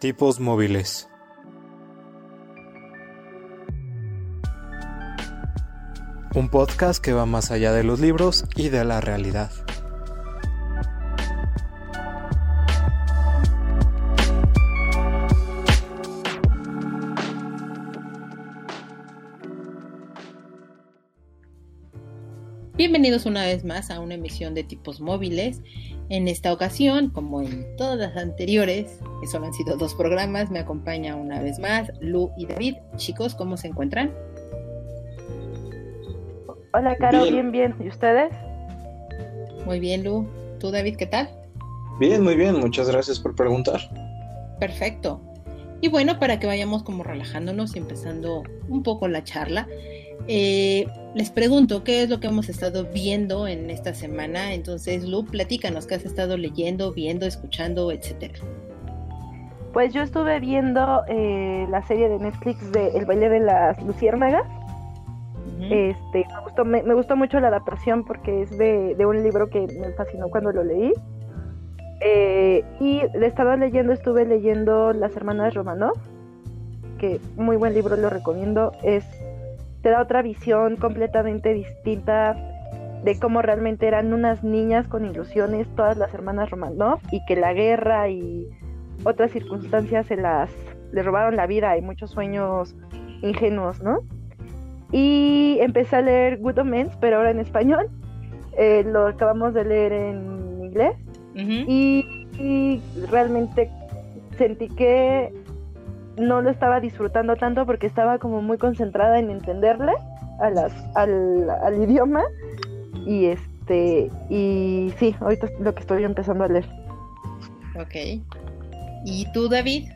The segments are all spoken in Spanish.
Tipos móviles. Un podcast que va más allá de los libros y de la realidad. Bienvenidos una vez más a una emisión de tipos móviles. En esta ocasión, como en todas las anteriores, que solo han sido dos programas, me acompaña una vez más Lu y David. Chicos, ¿cómo se encuentran? Hola, Caro, bien, bien. ¿Y ustedes? Muy bien, Lu. ¿Tú, David, qué tal? Bien, muy bien. Muchas gracias por preguntar. Perfecto. Y bueno, para que vayamos como relajándonos y empezando un poco la charla, eh, les pregunto, ¿qué es lo que hemos estado viendo en esta semana? Entonces, Lu, platícanos, ¿qué has estado leyendo, viendo, escuchando, etcétera? Pues yo estuve viendo eh, la serie de Netflix de El baile de las luciérnagas. Este, me gustó, me, gustó mucho la adaptación porque es de, un libro que me fascinó cuando lo leí. Eh, y le estaba leyendo, estuve leyendo Las Hermanas Romanov, que muy buen libro, lo recomiendo. Es te da otra visión completamente distinta de cómo realmente eran unas niñas con ilusiones, todas las hermanas Romanov, y que la guerra y otras circunstancias se las le robaron la vida y muchos sueños ingenuos, ¿no? Y empecé a leer Good Omens, pero ahora en español. Eh, lo acabamos de leer en inglés. y realmente sentí que no lo estaba disfrutando tanto porque estaba como muy concentrada en entenderle a las, al, idioma y este y sí, ahorita es lo que estoy empezando a leer. Ok. ¿Y tú, David?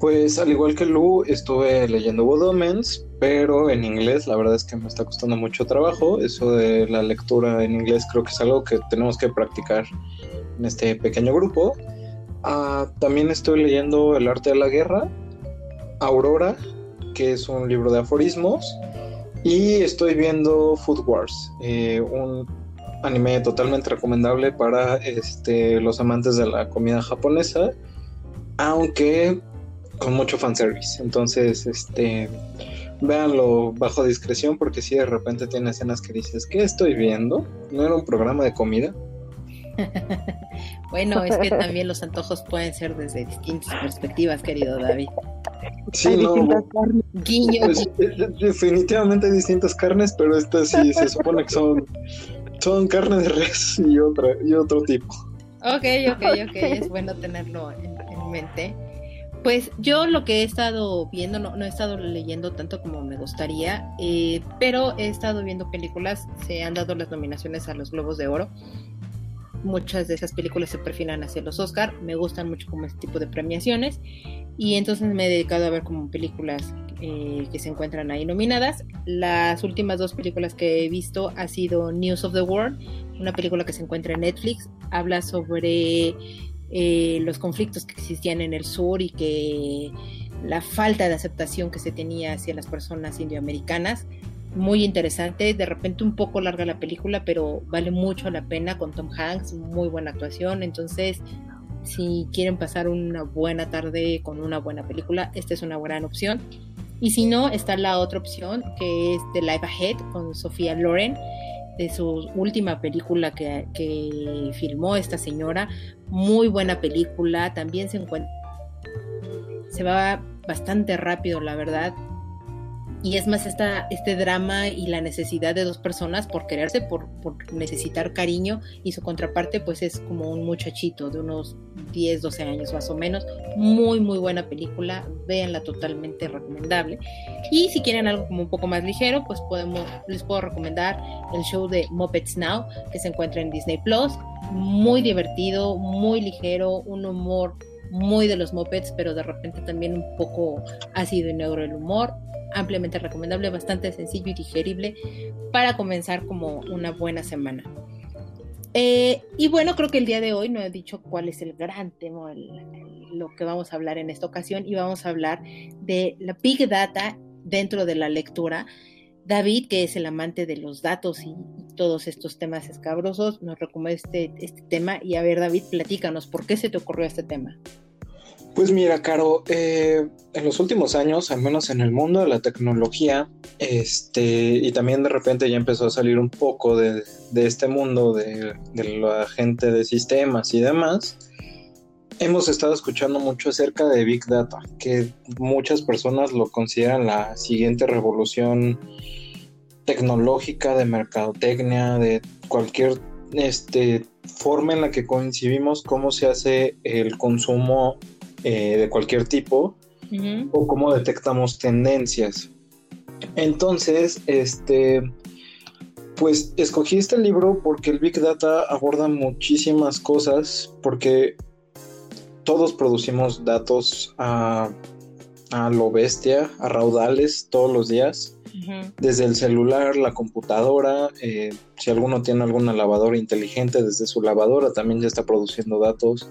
Pues al igual que Lu, estuve leyendo Wodomens, pero en inglés la verdad es que me está costando mucho trabajo. Eso de la lectura en inglés creo que es algo que tenemos que practicar en este pequeño grupo. Ah, también estoy leyendo El arte de la guerra, Aurora, que es un libro de aforismos, y estoy viendo Food Wars, eh, un anime totalmente recomendable para este, los amantes de la comida japonesa, aunque con mucho fanservice. Entonces, este, véanlo bajo discreción porque si de repente tiene escenas que dices, ¿qué estoy viendo? ¿No era un programa de comida? bueno, es que también los antojos pueden ser desde distintas perspectivas, querido David. Sí, no. Pues, definitivamente hay distintas carnes, pero esta sí se supone que son, son carne de res y otra y otro tipo. Ok, ok, ok, es bueno tenerlo en, mente. Pues yo lo que he estado viendo, no, he estado leyendo tanto como me gustaría, eh, pero he estado viendo películas, se han dado las nominaciones a los Globos de Oro muchas de esas películas se perfilan hacia los Oscar, me gustan mucho como este tipo de premiaciones y entonces me he dedicado a ver como películas eh, que se encuentran ahí nominadas. Las últimas dos películas que he visto ha sido News of the World, una película que se encuentra en Netflix, habla sobre eh, los conflictos que existían en el sur y que la falta de aceptación que se tenía hacia las personas indioamericanas muy interesante, de repente un poco larga la película, pero vale mucho la pena con Tom Hanks, muy buena actuación, entonces si quieren pasar una buena tarde con una buena película, esta es una buena opción. Y si no, está la otra opción que es The Life Ahead con Sofía Loren, de su última película que, que filmó esta señora. Muy buena película, también se encuentra. Se va bastante rápido, la verdad y es más esta, este drama y la necesidad de dos personas por quererse, por, necesitar cariño y su contraparte pues es como un muchachito de unos 10, 12 años más o menos. Muy, muy buena película, véanla totalmente recomendable. Y si quieren algo como un poco más ligero, pues podemos, les puedo recomendar el show de Muppets Now que se encuentra en Disney Plus. Muy divertido, muy ligero, un humor muy de los Muppets, pero de repente también un poco ácido y negro el humor ampliamente recomendable, bastante sencillo y digerible para comenzar como una buena semana. Eh, y bueno, creo que el día de hoy no he dicho cuál es el gran tema, lo que vamos a hablar en esta ocasión, y vamos a hablar de la Big Data dentro de la lectura. David, que es el amante de los datos y, todos estos temas escabrosos, nos recomienda este, este tema. Y a ver, David, platícanos, ¿por qué se te ocurrió este tema? Pues mira, Caro, eh, en los últimos años, al menos en el mundo de la tecnología, este, y también de repente ya empezó a salir un poco de, este mundo de, la gente de sistemas y demás, hemos estado escuchando mucho acerca de Big Data, que muchas personas lo consideran la siguiente revolución tecnológica de mercadotecnia, de cualquier este, forma en la que coincidimos cómo se hace el consumo eh, de cualquier tipo o cómo detectamos tendencias. Entonces, este, pues escogí este libro porque el Big Data aborda muchísimas cosas, porque todos producimos datos a, a lo bestia, a raudales todos los días. Desde el celular, la computadora, eh, si alguno tiene alguna lavadora inteligente, desde su lavadora también ya está produciendo datos.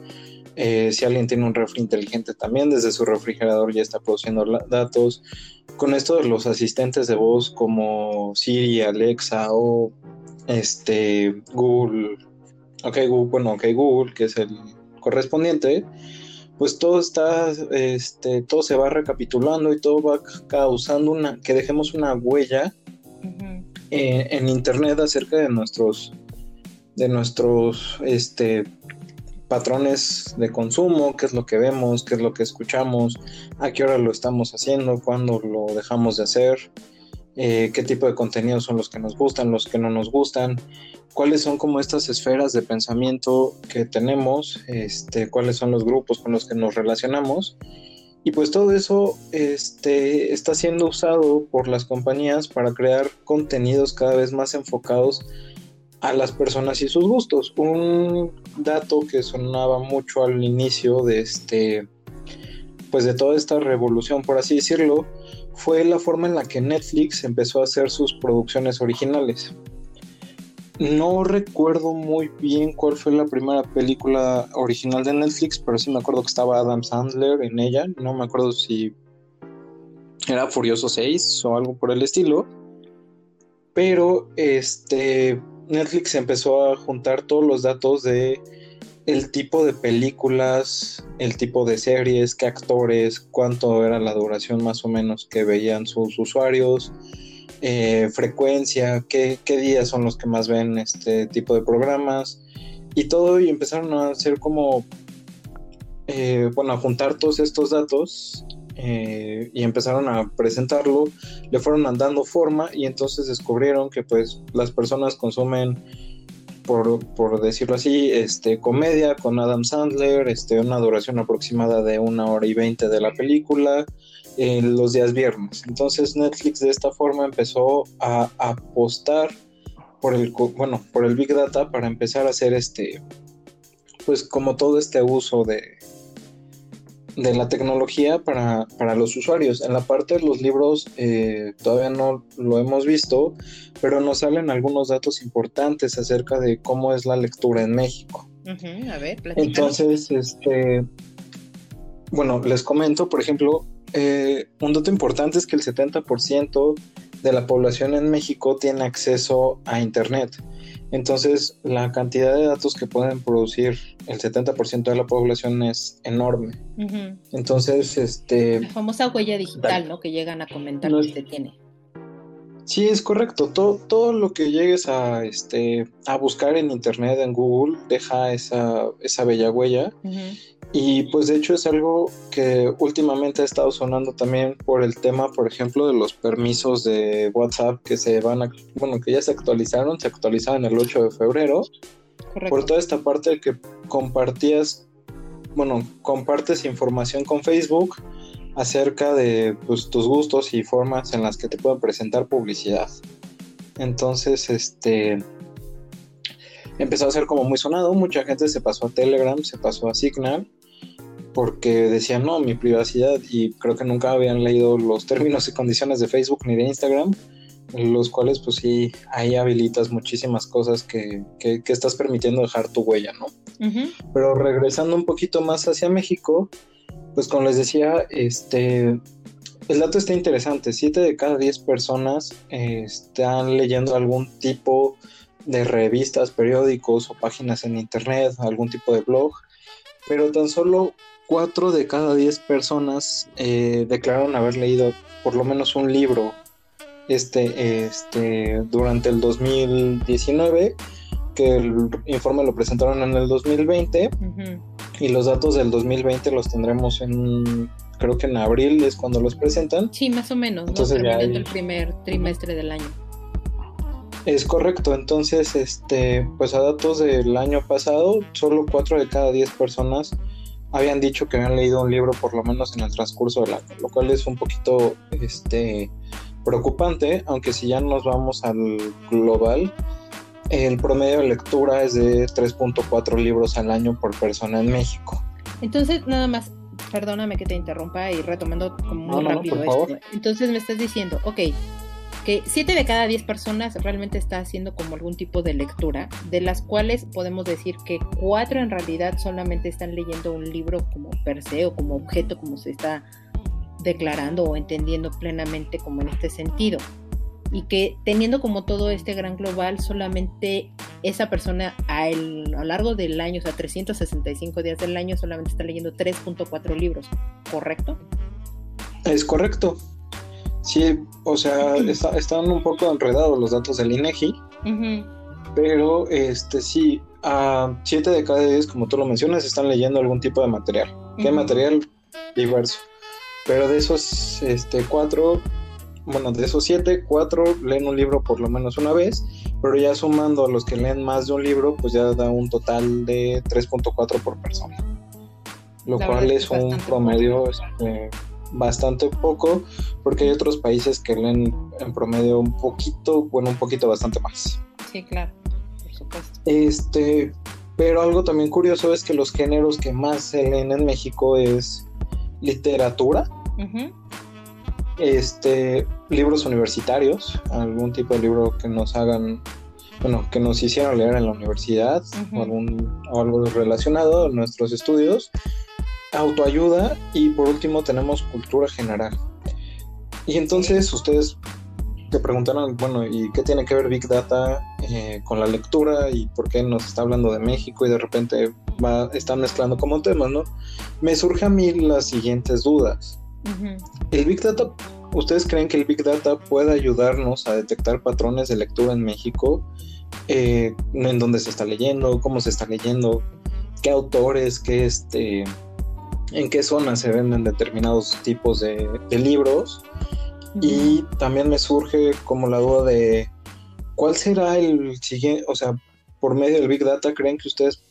Eh, si alguien tiene un refri inteligente también, desde su refrigerador ya está produciendo datos. Con esto los asistentes de voz como Siri, Alexa o este Google, ok Google, bueno, ok Google, que es el correspondiente, pues todo está, este, todo se va recapitulando y todo va causando una, que dejemos una huella en, en internet acerca de nuestros, de nuestros, este, patrones de consumo, qué es lo que vemos, qué es lo que escuchamos, a qué hora lo estamos haciendo, cuándo lo dejamos de hacer, eh, qué tipo de contenidos son los que nos gustan, los que no nos gustan, cuáles son como estas esferas de pensamiento que tenemos, este, cuáles son los grupos con los que nos relacionamos. Y pues todo eso este, está siendo usado por las compañías para crear contenidos cada vez más enfocados a las personas y sus gustos. Un dato que sonaba mucho al inicio de este pues de toda esta revolución, por así decirlo, fue la forma en la que Netflix empezó a hacer sus producciones originales. No recuerdo muy bien cuál fue la primera película original de Netflix, pero sí me acuerdo que estaba Adam Sandler en ella. No me acuerdo si era Furioso 6 o algo por el estilo. Pero este Netflix empezó a juntar todos los datos de el tipo de películas, el tipo de series, qué actores, cuánto era la duración más o menos que veían sus usuarios, eh, frecuencia, qué, días son los que más ven este tipo de programas y todo y empezaron a hacer como, eh, bueno, a juntar todos estos datos eh, y empezaron a presentarlo, le fueron dando forma y entonces descubrieron que pues las personas consumen, por, decirlo así, este, comedia con Adam Sandler, este, una duración aproximada de una hora y veinte de la película, los días viernes. Entonces Netflix de esta forma empezó a, apostar por el, bueno, por el Big Data para empezar a hacer este, pues como todo este uso de, de la tecnología para, los usuarios. En la parte de los libros eh, todavía no lo hemos visto, pero nos salen algunos datos importantes acerca de cómo es la lectura en México. a ver, Entonces, este, bueno, les comento, por ejemplo, eh, un dato importante es que el 70% de la población en México tiene acceso a Internet. Entonces, la cantidad de datos que pueden producir el 70% de la población es enorme. Entonces, este... La famosa huella digital, ¿no? Que llegan a comentar que se tiene. Sí, es correcto. Todo, todo lo que llegues a, este, a buscar en Internet, en Google, deja esa, esa bella huella. Y pues de hecho es algo que últimamente ha estado sonando también por el tema, por ejemplo, de los permisos de WhatsApp que se van a, bueno, que ya se actualizaron, se actualizaron el 8 de febrero. Por toda esta parte de que compartías, bueno, compartes información con Facebook acerca de pues, tus gustos y formas en las que te pueden presentar publicidad. Entonces, este empezó a ser como muy sonado, mucha gente se pasó a Telegram, se pasó a Signal porque decían, no, mi privacidad, y creo que nunca habían leído los términos y condiciones de Facebook ni de Instagram, los cuales pues sí, ahí habilitas muchísimas cosas que, que, estás permitiendo dejar tu huella, ¿no? Pero regresando un poquito más hacia México, pues como les decía, este, el dato está interesante, siete de cada diez personas eh, están leyendo algún tipo de revistas, periódicos o páginas en internet, algún tipo de blog, pero tan solo 4 de cada 10 personas eh, declararon haber leído por lo menos un libro este, este, durante el 2019, que el informe lo presentaron en el 2020 y los datos del 2020 los tendremos en, creo que en abril es cuando los presentan. Sí, más o menos, Entonces, terminando el primer trimestre del año. Es correcto, entonces, este, pues a datos del año pasado, solo 4 de cada 10 personas habían dicho que habían leído un libro por lo menos en el transcurso del año, lo cual es un poquito, este, preocupante, aunque si ya nos vamos al global, el promedio de lectura es de 3.4 libros al año por persona en México. Entonces, nada más, perdóname que te interrumpa y retomando como muy rápido esto. Entonces me estás diciendo, ok, que 7 de cada 10 personas realmente está haciendo como algún tipo de lectura, de las cuales podemos decir que 4 en realidad solamente están leyendo un libro como per se o como objeto, como se está declarando o entendiendo plenamente como en este sentido. Y que teniendo como todo este gran global, solamente esa persona a, lo largo del año, o sea, 365 días del año, solamente está leyendo 3.4 libros, ¿correcto? Es correcto. Sí, o sea, están un poco enredados los datos del INEGI, pero este sí, a 7 de cada 10, como tú lo mencionas, están leyendo algún tipo de material. ¿Qué material? Diverso. Pero de esos este, cuatro, bueno, de esos siete, cuatro leen un libro por lo menos una vez, pero ya sumando a los que leen más de un libro, pues ya da un total de 3.4 por persona. Lo cual es un promedio este, bastante poco, porque hay otros países que leen en promedio un poquito, bueno, un poquito bastante más. Sí, claro, por supuesto. Este, pero algo también curioso es que los géneros que más se leen en México es literatura, este, libros universitarios, algún tipo de libro que nos hagan, bueno, que nos hicieran leer en la universidad o, algún, algo relacionado a nuestros estudios, autoayuda y por último tenemos cultura general. Y entonces ustedes se preguntarán, bueno, ¿y qué tiene que ver Big Data eh, con la lectura y por qué nos está hablando de México y de repente va, están mezclando como temas, ¿no? Me surgen a mí las siguientes dudas. El Big Data, ¿ustedes creen que el Big Data puede ayudarnos a detectar patrones de lectura en México? Eh, en dónde se está leyendo, cómo se está leyendo, qué autores, qué este, en qué zonas se venden determinados tipos de, libros. Y también me surge como la duda de cuál será el siguiente, o sea, por medio del Big Data, ¿creen que ustedes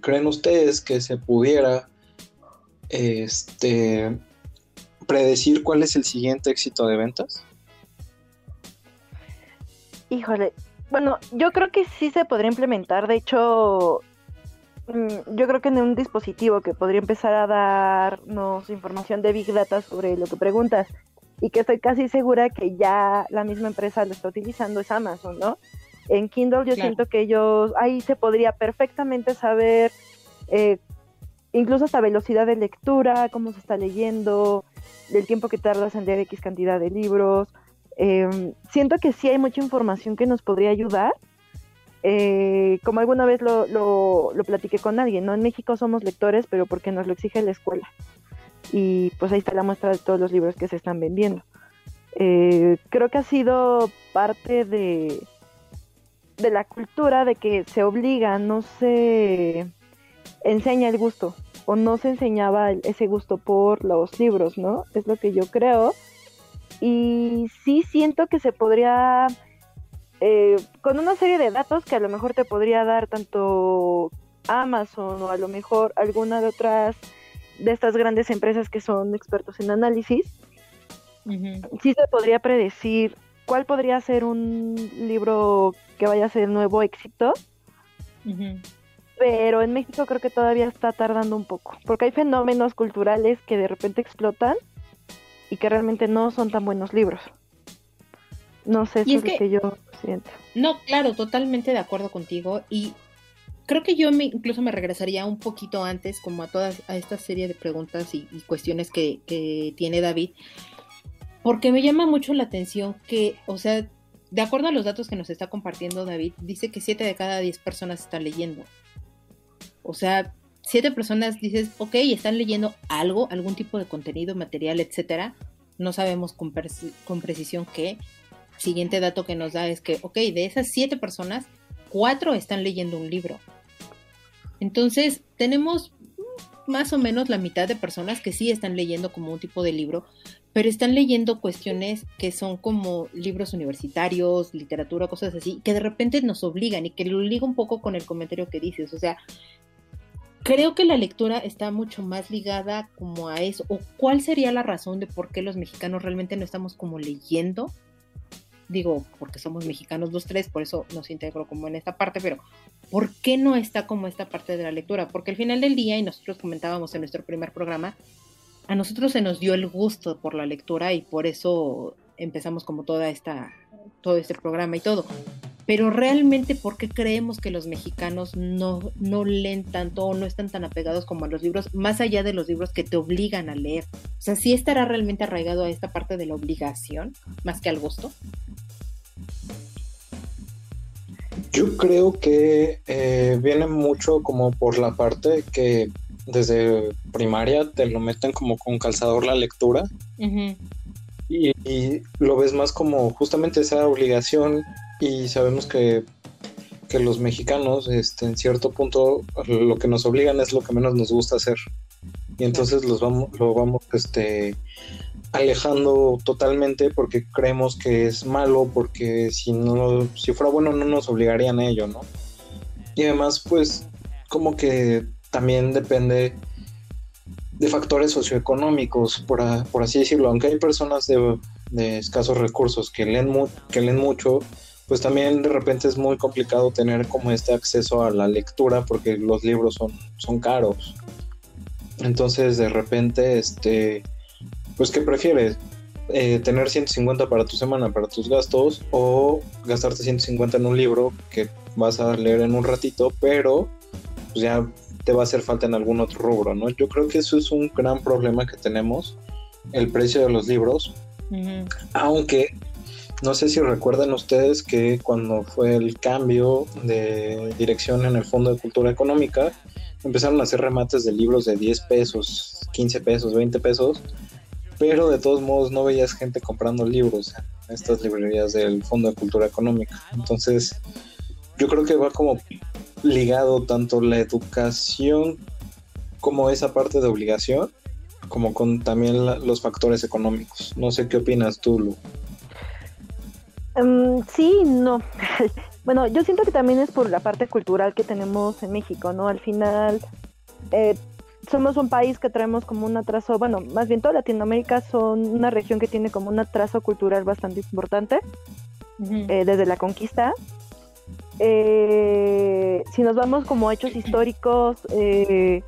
¿Creen ustedes que se pudiera este, predecir cuál es el siguiente éxito de ventas? Híjole, bueno, yo creo que sí se podría implementar. De hecho, mm, yo creo que en un dispositivo que podría empezar a darnos información de Big Data sobre lo que preguntas y que estoy casi segura que ya la misma empresa lo está utilizando es Amazon, ¿no? En Kindle yo siento que ellos, ahí se podría perfectamente saber eh, incluso hasta velocidad de lectura, cómo se está leyendo, del tiempo que tardas en leer X cantidad de libros. Em, siento que sí hay mucha información que nos podría ayudar. Eh, como alguna vez lo, lo, platiqué con alguien, ¿no? En México somos lectores, pero porque nos lo exige la escuela. Y pues ahí está la muestra de todos los libros que se están vendiendo. Eh, creo que ha sido parte de, de la cultura de que se obliga, no se enseña el gusto o no se enseñaba ese gusto por los libros, ¿no? Es lo que yo creo. Y sí siento que se podría, eh, con una serie de datos que a lo mejor te podría dar tanto Amazon o a lo mejor alguna de otras de estas grandes empresas que son expertos en análisis, sí se podría predecir cuál podría ser un libro que vaya a ser nuevo éxito. Pero en México creo que todavía está tardando un poco, porque hay fenómenos culturales que de repente explotan y que realmente no son tan buenos libros. No sé si es, que, yo siento. No, claro, totalmente de acuerdo contigo y creo que yo me, incluso me regresaría un poquito antes como a toda a esta serie de preguntas y, cuestiones que, que, tiene David porque me llama mucho la atención que, o sea, de acuerdo a los datos que nos está compartiendo David, dice que 7 de cada 10 personas están leyendo. O sea, 7 personas dices, ok, están leyendo algo, algún tipo de contenido, material, etcétera. No sabemos con, con precisión qué. Siguiente dato que nos da es que, ok, de esas 7 personas, 4 están leyendo un libro. Entonces, tenemos más o menos la mitad de personas que sí están leyendo como un tipo de libro, pero están leyendo cuestiones que son como libros universitarios, literatura, cosas así, que de repente nos obligan y que lo liga un poco con el comentario que dices. O sea, creo que la lectura está mucho más ligada como a eso. ¿O cuál sería la razón de por qué los mexicanos realmente no estamos como leyendo? Digo, porque somos mexicanos los tres, por eso nos integro como en esta parte, pero ¿por qué no está como esta parte de la lectura? Porque al final del día, y nosotros comentábamos en nuestro primer programa, a nosotros se nos dio el gusto por la lectura y por eso empezamos como toda esta, todo este programa y todo. Pero realmente, ¿por qué creemos que los mexicanos no, no leen tanto o no están tan apegados como a los libros, más allá de los libros que te obligan a leer? O sea, ¿sí estará realmente arraigado a esta parte de la obligación más que al gusto? Yo creo que eh, viene mucho como por la parte que desde primaria te lo meten como con calzador la lectura y, lo ves más como justamente esa obligación y sabemos que, que los mexicanos este, en cierto punto lo que nos obligan es lo que menos nos gusta hacer. Y entonces los vamos, lo vamos este, alejando totalmente porque creemos que es malo porque si no si fuera bueno no nos obligarían a ello no y además pues como que también depende de factores socioeconómicos, por, así decirlo. Aunque hay personas de, escasos recursos que leen, que leen mucho, pues también de repente es muy complicado tener como este acceso a la lectura porque los libros son, son caros. Entonces de repente, este, pues ¿qué prefieres? Eh, tener 150 para tu semana, para tus gastos, o gastarte 150 en un libro que vas a leer en un ratito, pero pues ya te va a hacer falta en algún otro rubro, ¿no? Yo creo que eso es un gran problema que tenemos, el precio de los libros, aunque no sé si recuerdan ustedes que cuando fue el cambio de dirección en el Fondo de Cultura Económica, empezaron a hacer remates de libros de 10 pesos, 15 pesos, 20 pesos, pero de todos modos no veías gente comprando libros en estas librerías del Fondo de Cultura Económica. Entonces, yo creo que va como ligado tanto la educación como esa parte de obligación, como con también los factores económicos. No sé qué opinas tú, Lu. Um, sí, no. bueno, yo siento que también es por la parte cultural que tenemos en México, ¿no? Al final, eh, somos un país que traemos como un atraso, bueno, más bien toda Latinoamérica son una región que tiene como un atraso cultural bastante importante eh, desde la conquista eh, si nos vamos como hechos históricos, eh,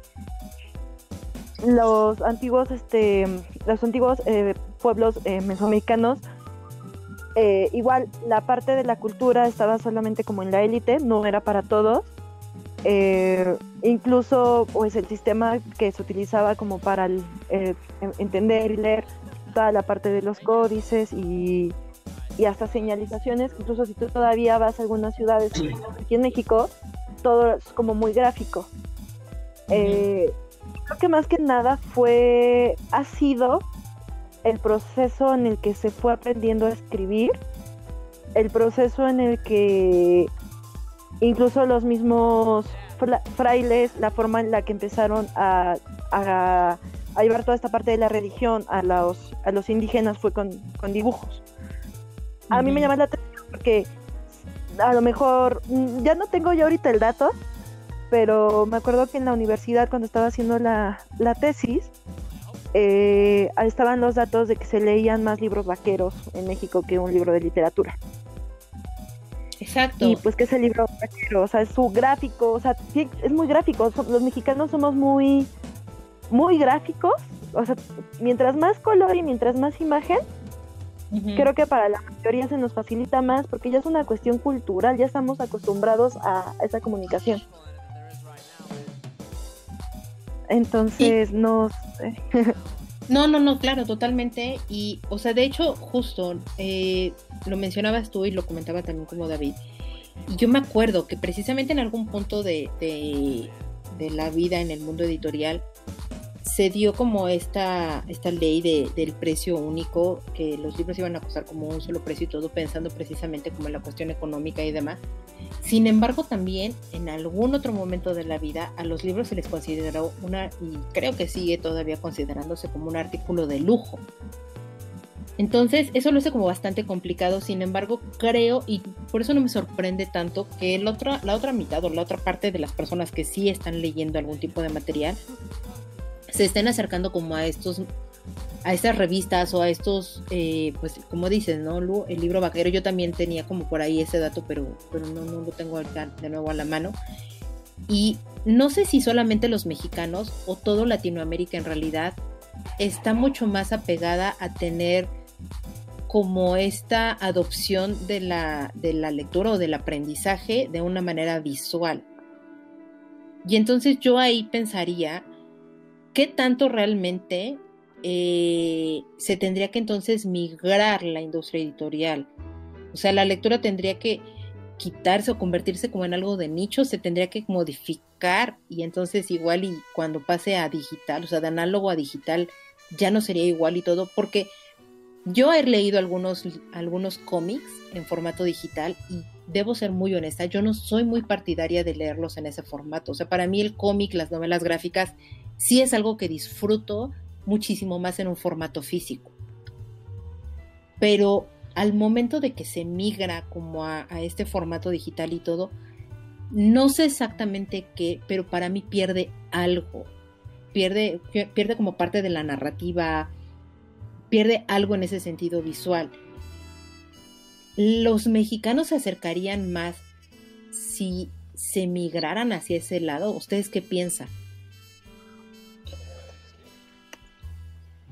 los antiguos, este, los antiguos eh, pueblos mesoamericanos, igual la parte de la cultura estaba solamente como en la élite, no era para todos. incluso pues el sistema que se utilizaba como para entender y leer toda la parte de los códices y y hasta señalizaciones, incluso si tú todavía vas a algunas ciudades aquí en México, todo es como muy gráfico. Eh, creo que más que nada fue, ha sido el proceso en el que se fue aprendiendo a escribir, el proceso en el que incluso los mismos frailes, la forma en la que empezaron a, a, llevar toda esta parte de la religión a los, a los indígenas fue con, con dibujos. A mí me llama la atención porque a lo mejor, mm, ya no tengo yo ahorita el dato, pero me acuerdo que en la universidad cuando estaba haciendo la, tesis, eh, estaban los datos de que se leían más libros vaqueros en México que un libro de literatura. Exacto. Y pues que ese libro vaquero, o sea, es su gráfico, o sea, es muy gráfico. Los mexicanos somos muy, muy gráficos. O sea, mientras más color y mientras más imagen, Creo que para la mayoría se nos facilita más porque ya es una cuestión cultural, ya estamos acostumbrados a esa comunicación. Entonces, no No, no, no, claro, totalmente. Y, o sea, de hecho, justo eh, lo mencionabas tú y lo comentaba también como David. Y yo me acuerdo que precisamente en algún punto de, de, de la vida en el mundo editorial se dio como esta, esta ley de, del precio único, que los libros iban a costar como un solo precio y todo, pensando precisamente como en la cuestión económica y demás. Sin embargo, también en algún otro momento de la vida a los libros se les consideró una, y creo que sigue todavía considerándose como un artículo de lujo. Entonces, eso lo hace como bastante complicado, sin embargo, creo, y por eso no me sorprende tanto, que el otro, la otra mitad o la otra parte de las personas que sí están leyendo algún tipo de material se estén acercando como a estos a estas revistas o a estos, eh, pues como dices, ¿no? El libro vaquero, yo también tenía como por ahí ese dato, pero, pero no, no lo tengo de nuevo a la mano. Y no sé si solamente los mexicanos o todo Latinoamérica en realidad está mucho más apegada a tener como esta adopción de la, de la lectura o del aprendizaje de una manera visual. Y entonces yo ahí pensaría ¿qué tanto realmente eh, se tendría que entonces migrar la industria editorial? O sea, la lectura tendría que quitarse o convertirse como en algo de nicho, se tendría que modificar y entonces igual y cuando pase a digital, o sea, de análogo a digital, ya no sería igual y todo, porque yo he leído algunos, algunos cómics en formato digital y debo ser muy honesta, yo no soy muy partidaria de leerlos en ese formato. O sea, para mí el cómic, las novelas gráficas, sí es algo que disfruto muchísimo más en un formato físico. Pero al momento de que se migra como a, este formato digital y todo, no sé exactamente qué, pero para mí pierde algo. Pierde, pierde como parte de la narrativa, pierde algo en ese sentido visual. Los mexicanos se acercarían más si se migraran hacia ese lado. ¿Ustedes qué piensan?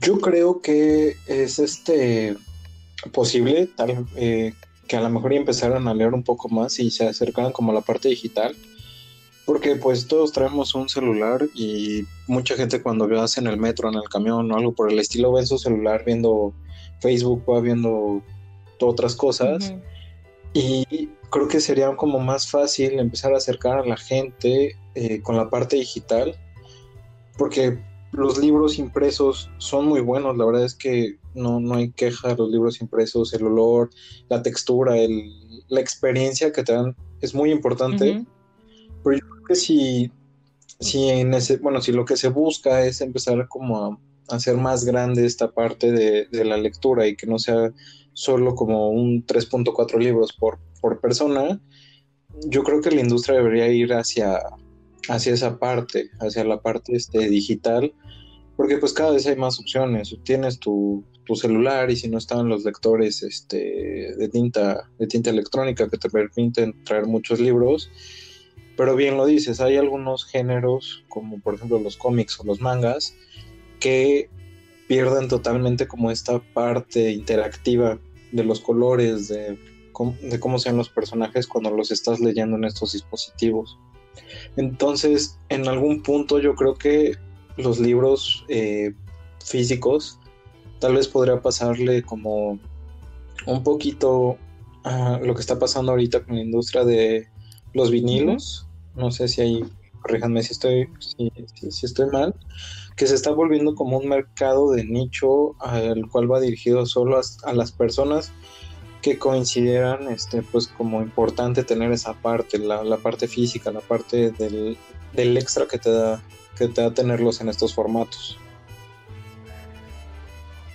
Yo creo que es este posible tal, eh, que a lo mejor empezaran a leer un poco más y se acercaran como a la parte digital. Porque pues todos traemos un celular y mucha gente cuando veas en el metro, en el camión o algo por el estilo, ve su celular viendo Facebook, va viendo otras cosas. Y creo que sería como más fácil empezar a acercar a la gente eh, con la parte digital. Porque los libros impresos son muy buenos, la verdad es que no, no hay queja, los libros impresos, el olor, la textura, el, la experiencia que te dan es muy importante, pero yo creo que si, si en ese, bueno, si lo que se busca es empezar como a, hacer más grande esta parte de, de, la lectura y que no sea solo como un 3.4 libros por, por persona, yo creo que la industria debería ir hacia, hacia esa parte, hacia la parte este, digital, porque pues cada vez hay más opciones. Tienes tu, celular y si no están los lectores este, de tinta, de tinta electrónica que te permiten traer muchos libros. Pero bien lo dices, hay algunos géneros, como por ejemplo los cómics o los mangas, que pierden totalmente como esta parte interactiva de los colores, de, de cómo sean los personajes cuando los estás leyendo en estos dispositivos. Entonces, en algún punto yo creo que los libros eh, físicos, tal vez podría pasarle como un poquito a lo que está pasando ahorita con la industria de los vinilos. No sé si hay, corríjanme si estoy, si, estoy mal, que se está volviendo como un mercado de nicho al cual va dirigido solo a, las personas que consideran este pues como importante tener esa parte, la, parte física, la parte del, del extra que te da que te da tenerlos en estos formatos?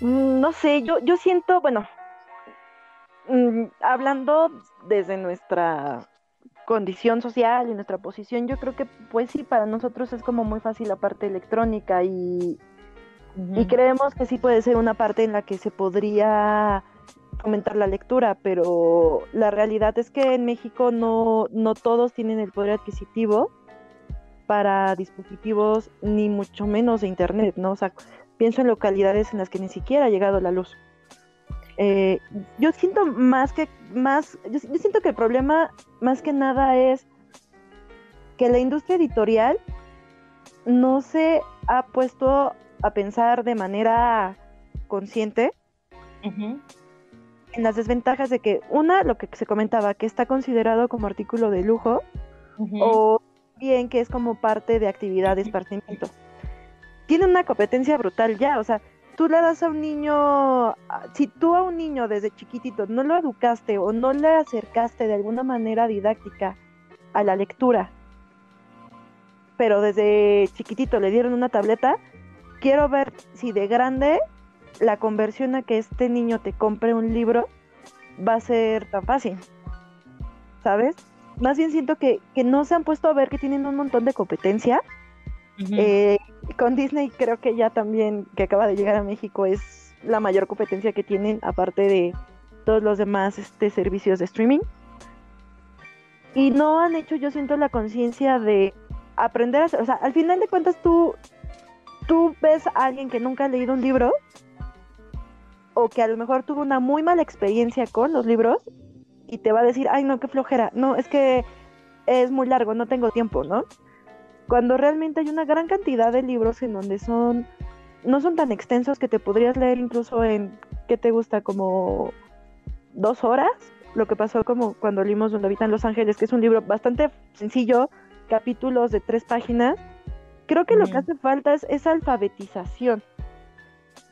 Mm, no sé, yo, yo siento, bueno, mm, hablando desde nuestra condición social y nuestra posición, yo creo que pues sí, para nosotros es como muy fácil la parte electrónica y, y creemos que sí puede ser una parte en la que se podría fomentar la lectura, pero la realidad es que en México no, no todos tienen el poder adquisitivo para dispositivos ni mucho menos de internet, ¿no? O sea, pienso en localidades en las que ni siquiera ha llegado la luz. Eh, yo siento más que más, yo, siento que el problema más que nada es que la industria editorial no se ha puesto a pensar de manera consciente en las desventajas de que, una, lo que se comentaba, que está considerado como artículo de lujo, o bien que es como parte de actividad de esparcimiento. Tiene una competencia brutal ya, o sea, tú le das a un niño, si tú a un niño desde chiquitito no lo educaste o no le acercaste de alguna manera didáctica a la lectura, pero desde chiquitito le dieron una tableta, quiero ver si de grande la conversión a que este niño te compre un libro va a ser tan fácil. ¿Sabes? Más bien siento que, no se han puesto a ver que tienen un montón de competencia. Eh, con Disney creo que ya también, que acaba de llegar a México, es la mayor competencia que tienen, aparte de todos los demás este, servicios de streaming. Y no han hecho, yo siento, la conciencia de aprender a hacer, o sea, al final de cuentas tú, tú ves a alguien que nunca ha leído un libro o que a lo mejor tuvo una muy mala experiencia con los libros y te va a decir, ay no, qué flojera, no, es que es muy largo, no tengo tiempo, ¿no? Cuando realmente hay una gran cantidad de libros en donde son, no son tan extensos que te podrías leer incluso en, ¿qué te gusta? Como dos horas, lo que pasó como cuando leímos Donde habitan los ángeles, que es un libro bastante sencillo, capítulos de tres páginas. Creo que lo que hace falta es esa alfabetización,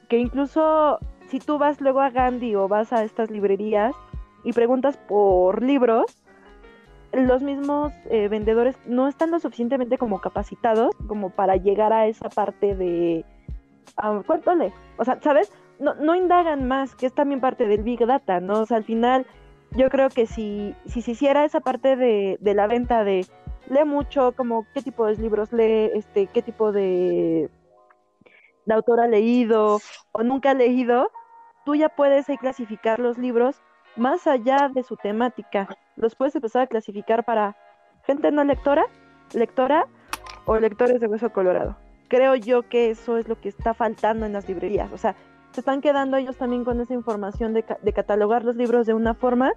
que incluso si tú vas luego a Gandhi o vas a estas librerías y preguntas por libros, los mismos eh, vendedores no están lo suficientemente como capacitados como para llegar a esa parte de ah, ¿cuánto le? O sea, ¿sabes? No, no indagan más, que es también parte del Big Data, ¿no? O sea, al final yo creo que si, si se hiciera esa parte de, de la venta de lee mucho, como qué tipo de libros lee, este, qué tipo de, de autor ha leído o nunca ha leído, tú ya puedes clasificar los libros más allá de su temática. Los puedes empezar a clasificar para gente no lectora, lectora o lectores de hueso colorado. Creo yo que eso es lo que está faltando en las librerías. O sea, se están quedando ellos también con esa información de, de catalogar los libros de una forma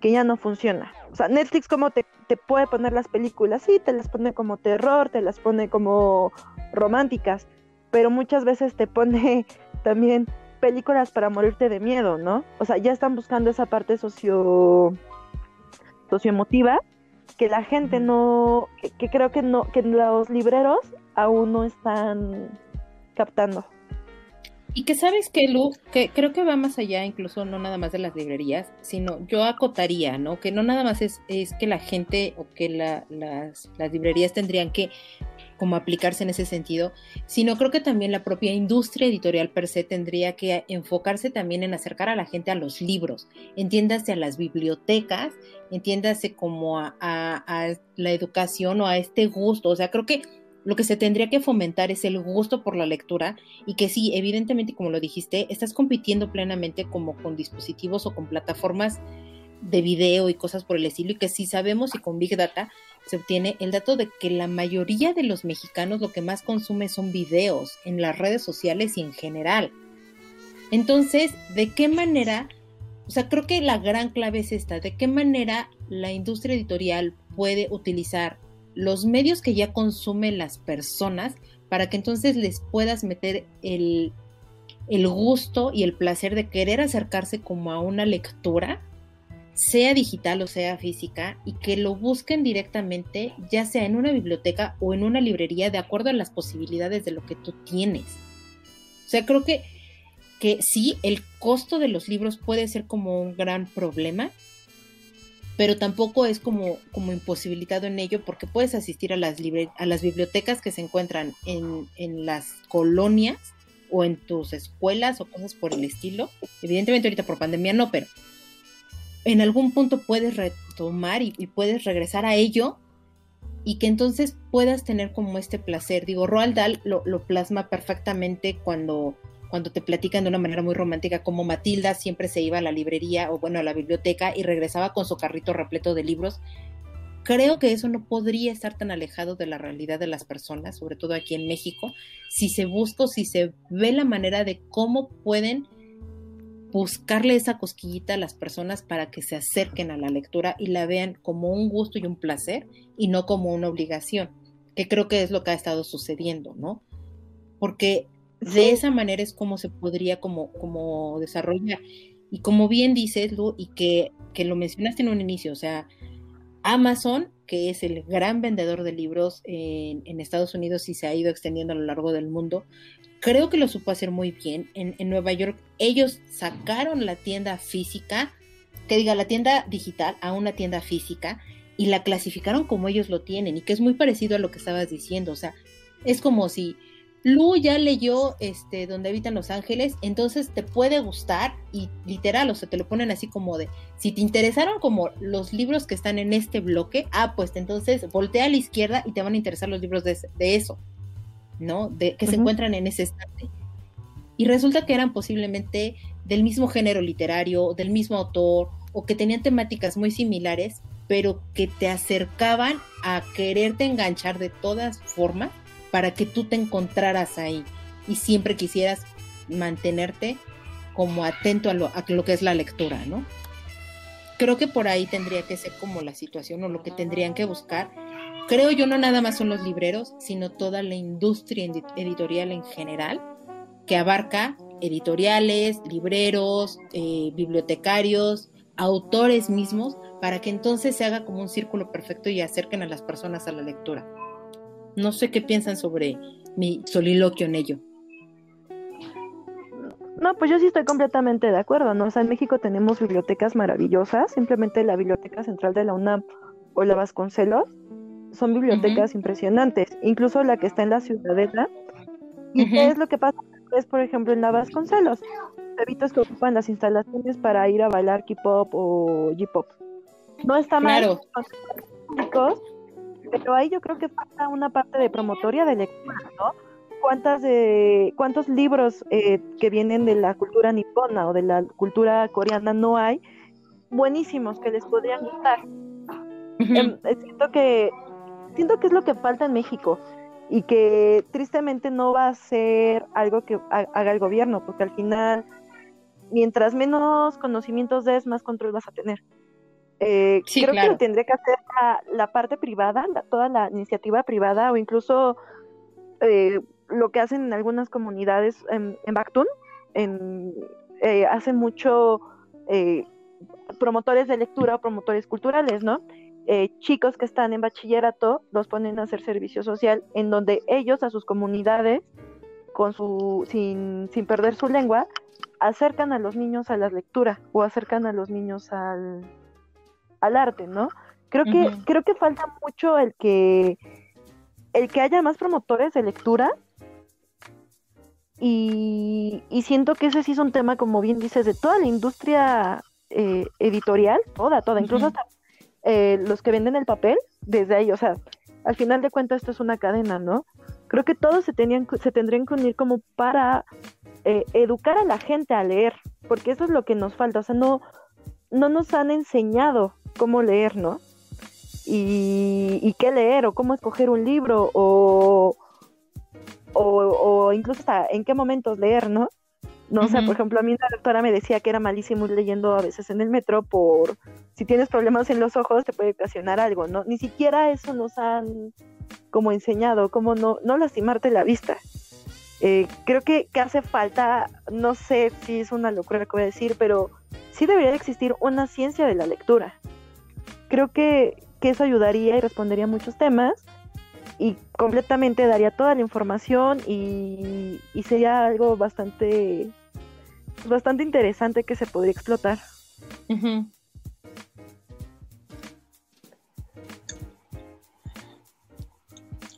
que ya no funciona. O sea, Netflix como te, te, puede poner las películas, sí, te las pone como terror, te las pone como románticas, pero muchas veces te pone también películas para morirte de miedo, ¿no? O sea, ya están buscando esa parte socio socioemotiva que la gente no, que, creo que no, que los libreros aún no están captando. Y que sabes que, Lu, que creo que va más allá, incluso no nada más de las librerías, sino yo acotaría, ¿no? Que no nada más es, es que la gente o que las, las librerías tendrían que como aplicarse en ese sentido, sino creo que también la propia industria editorial per se tendría que enfocarse también en acercar a la gente a los libros, entiéndase a las bibliotecas, entiéndase como a, la educación o a este gusto, o sea, creo que lo que se tendría que fomentar es el gusto por la lectura y que sí, evidentemente, como lo dijiste, estás compitiendo plenamente como con dispositivos o con plataformas de video y cosas por el estilo y que sí sabemos y con Big Data se obtiene el dato de que la mayoría de los mexicanos lo que más consume son videos en las redes sociales y en general. Entonces, ¿de qué manera? O sea, creo que la gran clave es esta, ¿de qué manera la industria editorial puede utilizar los medios que ya consumen las personas para que entonces les puedas meter el, el gusto y el placer de querer acercarse como a una lectura sea digital o sea física, y que lo busquen directamente, ya sea en una biblioteca o en una librería, de acuerdo a las posibilidades de lo que tú tienes. O sea, creo que, que sí, el costo de los libros puede ser como un gran problema, pero tampoco es como, como imposibilitado en ello porque puedes asistir a las, a las bibliotecas que se encuentran en, en las colonias o en tus escuelas o cosas por el estilo. Evidentemente ahorita por pandemia no, pero en algún punto puedes retomar y, puedes regresar a ello y que entonces puedas tener como este placer. Digo, Roald Dahl lo, plasma perfectamente cuando, cuando te platican de una manera muy romántica, como Matilda siempre se iba a la librería o bueno, a la biblioteca y regresaba con su carrito repleto de libros. Creo que eso no podría estar tan alejado de la realidad de las personas, sobre todo aquí en México, si se busca o si se ve la manera de cómo pueden buscarle esa cosquillita a las personas para que se acerquen a la lectura y la vean como un gusto y un placer y no como una obligación, que creo que es lo que ha estado sucediendo, ¿no? Porque De esa manera es como se podría como, como desarrollar. Y como bien dices, Lu, y que, que lo mencionaste en un inicio, o sea, Amazon, que es el gran vendedor de libros en, Estados Unidos y se ha ido extendiendo a lo largo del mundo, creo que lo supo hacer muy bien. En, en Nueva York ellos sacaron la tienda física, que diga la tienda digital, a una tienda física y la clasificaron como ellos lo tienen y que es muy parecido a lo que estabas diciendo. O sea, es como si Lu ya leyó este donde habitan los ángeles, entonces te puede gustar y literal, o sea, te lo ponen así como de, si te interesaron como los libros que están en este bloque, ah, pues entonces voltea a la izquierda y te van a interesar los libros de, de eso, ¿no? De, que uh -huh. se encuentran en ese estante. Y resulta que eran posiblemente del mismo género literario, del mismo autor, o que tenían temáticas muy similares, pero que te acercaban a quererte enganchar de todas formas para que tú te encontraras ahí y siempre quisieras mantenerte como atento a lo, a lo, que es la lectura, ¿no? Creo que por ahí tendría que ser como la situación o lo que tendrían que buscar. Creo yo no nada más son los libreros, sino toda la industria editorial en general, que abarca editoriales, libreros, eh, bibliotecarios, autores mismos, para que entonces se haga como un círculo perfecto y acerquen a las personas a la lectura. No sé qué piensan sobre mi soliloquio en ello. No, pues yo sí estoy completamente de acuerdo, ¿no? O sea, en México tenemos bibliotecas maravillosas, simplemente la Biblioteca Central de la UNAM o la Vasconcelos son bibliotecas uh -huh. impresionantes, incluso la que está en la Ciudadela. ¿Y uh -huh. qué es lo que pasa? Es, por ejemplo, en la Vasconcelos, chavitos que ocupan las instalaciones para ir a bailar K-pop o J-pop. No está mal, claro. Pero ahí yo creo que falta una parte de promotoria de lectura, ¿no? ¿Cuántas de, ¿Cuántos libros eh, que vienen de la cultura nipona o de la cultura coreana no hay buenísimos que les podrían gustar? Uh -huh. eh, siento que siento que es lo que falta en México y que tristemente no va a ser algo que haga el gobierno, porque al final, mientras menos conocimientos des, más control vas a tener. Eh, sí, creo claro. que tendría que hacer la, la parte privada, la, toda la iniciativa privada o incluso eh, lo que hacen en algunas comunidades en, en Bactún, en, eh, hacen mucho eh, promotores de lectura o promotores culturales, ¿no? Chicos que están en bachillerato los ponen a hacer servicio social en donde ellos a sus comunidades con su sin, sin perder su lengua acercan a los niños a la lectura o acercan a los niños al, al arte, ¿no? Creo que uh -huh. creo que falta mucho el que el que haya más promotores de lectura y, y siento que ese sí es un tema, como bien dices, de toda la industria eh, editorial, toda, toda, incluso uh -huh. hasta eh, los que venden el papel, desde ahí, o sea, al final de cuentas esto es una cadena, ¿no? Creo que todos se, tenían, se tendrían que unir como para eh, educar a la gente a leer, porque eso es lo que nos falta, o sea, no, no nos han enseñado cómo leer, ¿no? Y, y qué leer, o cómo escoger un libro, o, o, o incluso hasta en qué momentos leer, ¿no? No, uh -huh. o sea, por ejemplo, a mí una doctora me decía que era malísimo leyendo a veces en el metro por si tienes problemas en los ojos te puede ocasionar algo, ¿no? Ni siquiera eso nos han como enseñado, cómo no, no lastimarte la vista. Eh, creo que, que, hace falta, no sé si es una locura lo que voy a decir, pero sí debería de existir una ciencia de la lectura. Creo que, que eso ayudaría y respondería a muchos temas y completamente daría toda la información y, y sería algo bastante bastante interesante que se podría explotar. Uh -huh.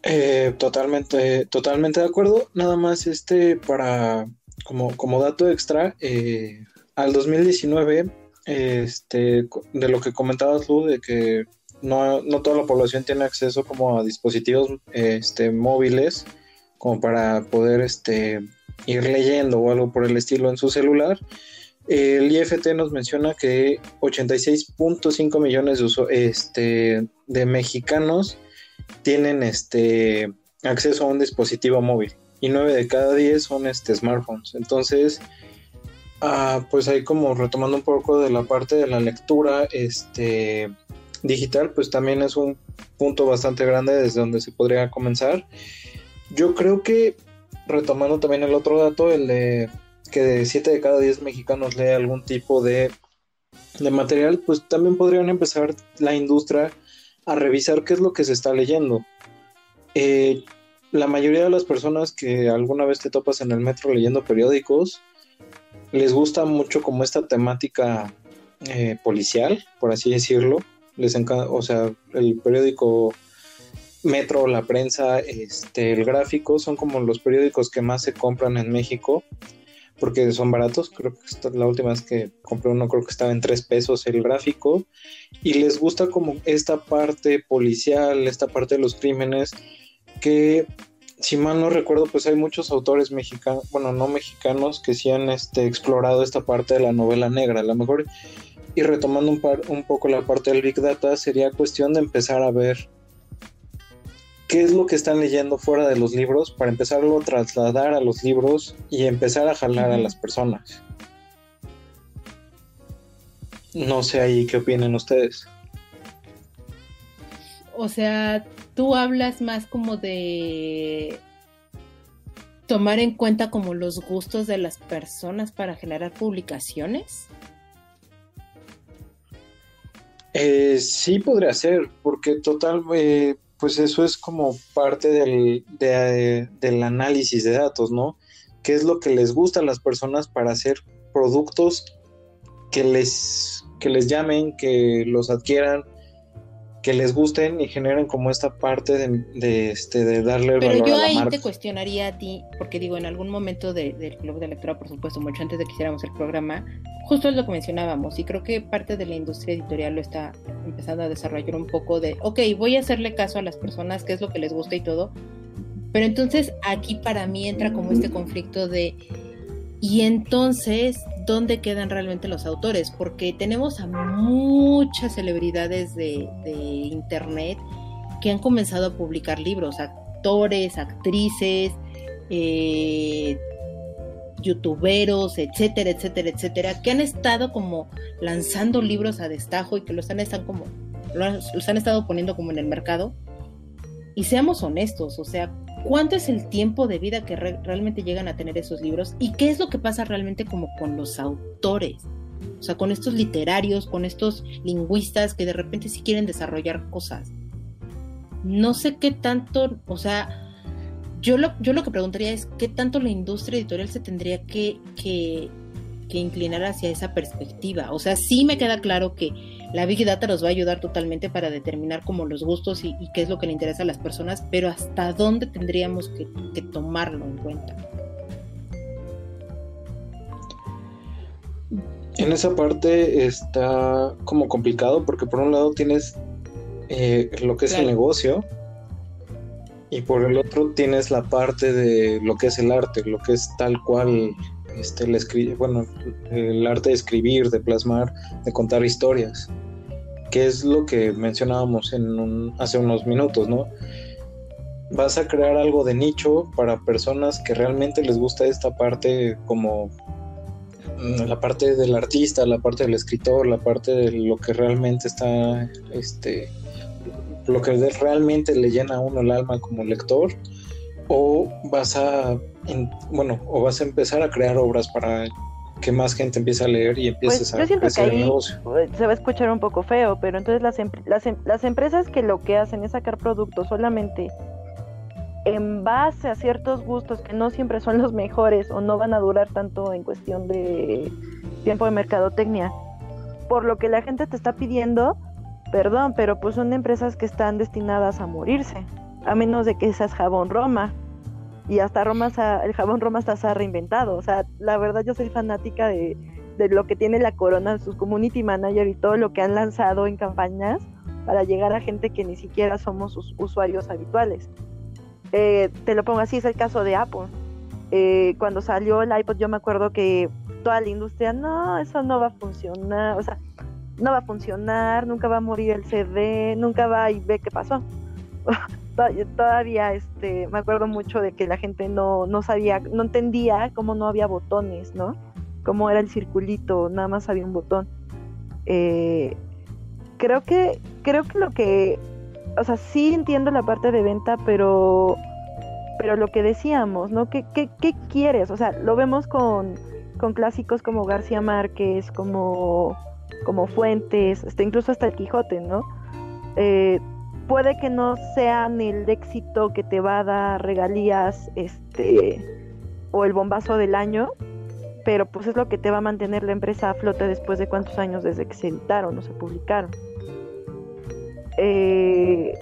eh, totalmente, totalmente de acuerdo. Nada más este para como, como dato extra, eh, al 2019, este, de lo que comentabas tú, de que no, no, toda la población tiene acceso como a dispositivos este, móviles como para poder este, ir leyendo o algo por el estilo en su celular. El IFT nos menciona que 86.5 millones de, este, de mexicanos tienen este, acceso a un dispositivo móvil y 9 de cada 10 son este, smartphones. Entonces, ah, pues ahí como retomando un poco de la parte de la lectura este, digital, pues también es un punto bastante grande desde donde se podría comenzar. Yo creo que retomando también el otro dato, el de que de 7 de cada 10 mexicanos lee algún tipo de, de material, pues también podrían empezar la industria a revisar qué es lo que se está leyendo. Eh, la mayoría de las personas que alguna vez te topas en el metro leyendo periódicos, les gusta mucho como esta temática eh, policial, por así decirlo. Les encanta, o sea, el periódico Metro, la prensa, este, el gráfico, son como los periódicos que más se compran en México porque son baratos. Creo que la última vez que compré uno, creo que estaba en tres pesos el gráfico. Y les gusta como esta parte policial, esta parte de los crímenes, que si mal no recuerdo, pues hay muchos autores mexicanos, bueno, no mexicanos, que sí han este, explorado esta parte de la novela negra. A lo mejor, y retomando un, un poco la parte del Big Data, sería cuestión de empezar a ver qué es lo que están leyendo fuera de los libros para empezarlo a trasladar a los libros y empezar a jalar a las personas. No sé ahí qué opinan ustedes. O sea, tú hablas más como de tomar en cuenta como los gustos de las personas para generar publicaciones. Eh, sí podría ser, porque total, eh, pues eso es como parte del, del análisis de datos, ¿no? ¿Qué es lo que les gusta a las personas para hacer productos que les, que les llamen, que los adquieran, que les gusten y generen como esta parte de, este, de darle Pero valor yo ahí te cuestionaría a ti, porque digo, en algún momento del club de lectura, por supuesto, mucho antes de que hiciéramos el programa, justo es lo que mencionábamos, y creo que parte de la industria editorial lo está empezando a desarrollar un poco de, ok, voy a hacerle caso a las personas, qué es lo que les gusta y todo, pero entonces aquí para mí entra como este conflicto de, y entonces dónde quedan realmente los autores, porque tenemos a muchas celebridades de, internet que han comenzado a publicar libros, actores, actrices, eh, youtuberos, etcétera, etcétera, etcétera, que han estado como lanzando libros a destajo y que los han, están como, los han estado poniendo como en el mercado. Y seamos honestos, o sea, cuánto es el tiempo de vida que realmente llegan a tener esos libros y qué es lo que pasa realmente como con los autores. O sea, con estos literarios, con estos lingüistas que de repente sí quieren desarrollar cosas. No sé qué tanto, o sea, yo lo, yo lo que preguntaría es qué tanto la industria editorial se tendría que, que, que inclinar hacia esa perspectiva. O sea, sí me queda claro que la Big Data nos va a ayudar totalmente para determinar como los gustos y, qué es lo que le interesa a las personas, pero hasta dónde tendríamos que, tomarlo en cuenta. En esa parte está como complicado porque por un lado tienes eh, lo que es el negocio y por el otro tienes la parte de lo que es el arte, lo que es tal cual este, el, bueno, el arte de escribir, de plasmar, de contar historias, que es lo que mencionábamos en hace unos minutos, ¿no? Vas a crear algo de nicho para personas que realmente les gusta esta parte como mm, la parte del artista, la parte del escritor, la parte de lo que realmente está, este, lo que realmente le llena a uno el alma como lector, o vas a bueno, o vas a empezar a crear obras para que más gente empiece a leer y empieces pues, a crecer el negocio. Se va a escuchar un poco feo, pero entonces las, las, em-, las empresas que lo que hacen es sacar productos solamente en base a ciertos gustos que no siempre son los mejores o no van a durar tanto en cuestión de tiempo de mercadotecnia, por lo que la gente te está pidiendo, perdón, pero pues son empresas que están destinadas a morirse, a menos de que seas jabón Roma y hasta Roma, el jabón Roma hasta se ha reinventado. O sea, la verdad yo soy fanática de, lo que tiene la Corona, sus community manager y todo lo que han lanzado en campañas para llegar a gente que ni siquiera somos sus usuarios habituales. Eh, te lo pongo así, es el caso de Apple. Eh, cuando salió el iPod yo me acuerdo que toda la industria, no, eso no va a funcionar, o sea, no va a funcionar, nunca va a morir el CD, nunca va y ve qué pasó. Todavía este, me acuerdo mucho de que la gente no, no sabía, no entendía cómo no había botones, ¿no? Cómo era el circulito, nada más había un botón. Eh, creo que, creo que lo que, o sea, sí entiendo la parte de venta, pero, pero lo que decíamos, ¿no? ¿Qué, qué, qué quieres? O sea, lo vemos con, con clásicos como García Márquez, como, como Fuentes, este, incluso hasta el Quijote, ¿no? Eh, puede que no sean el éxito que te va a dar regalías, este, o el bombazo del año, pero pues es lo que te va a mantener la empresa a flote después de cuántos años desde que se editaron o se publicaron. Eh,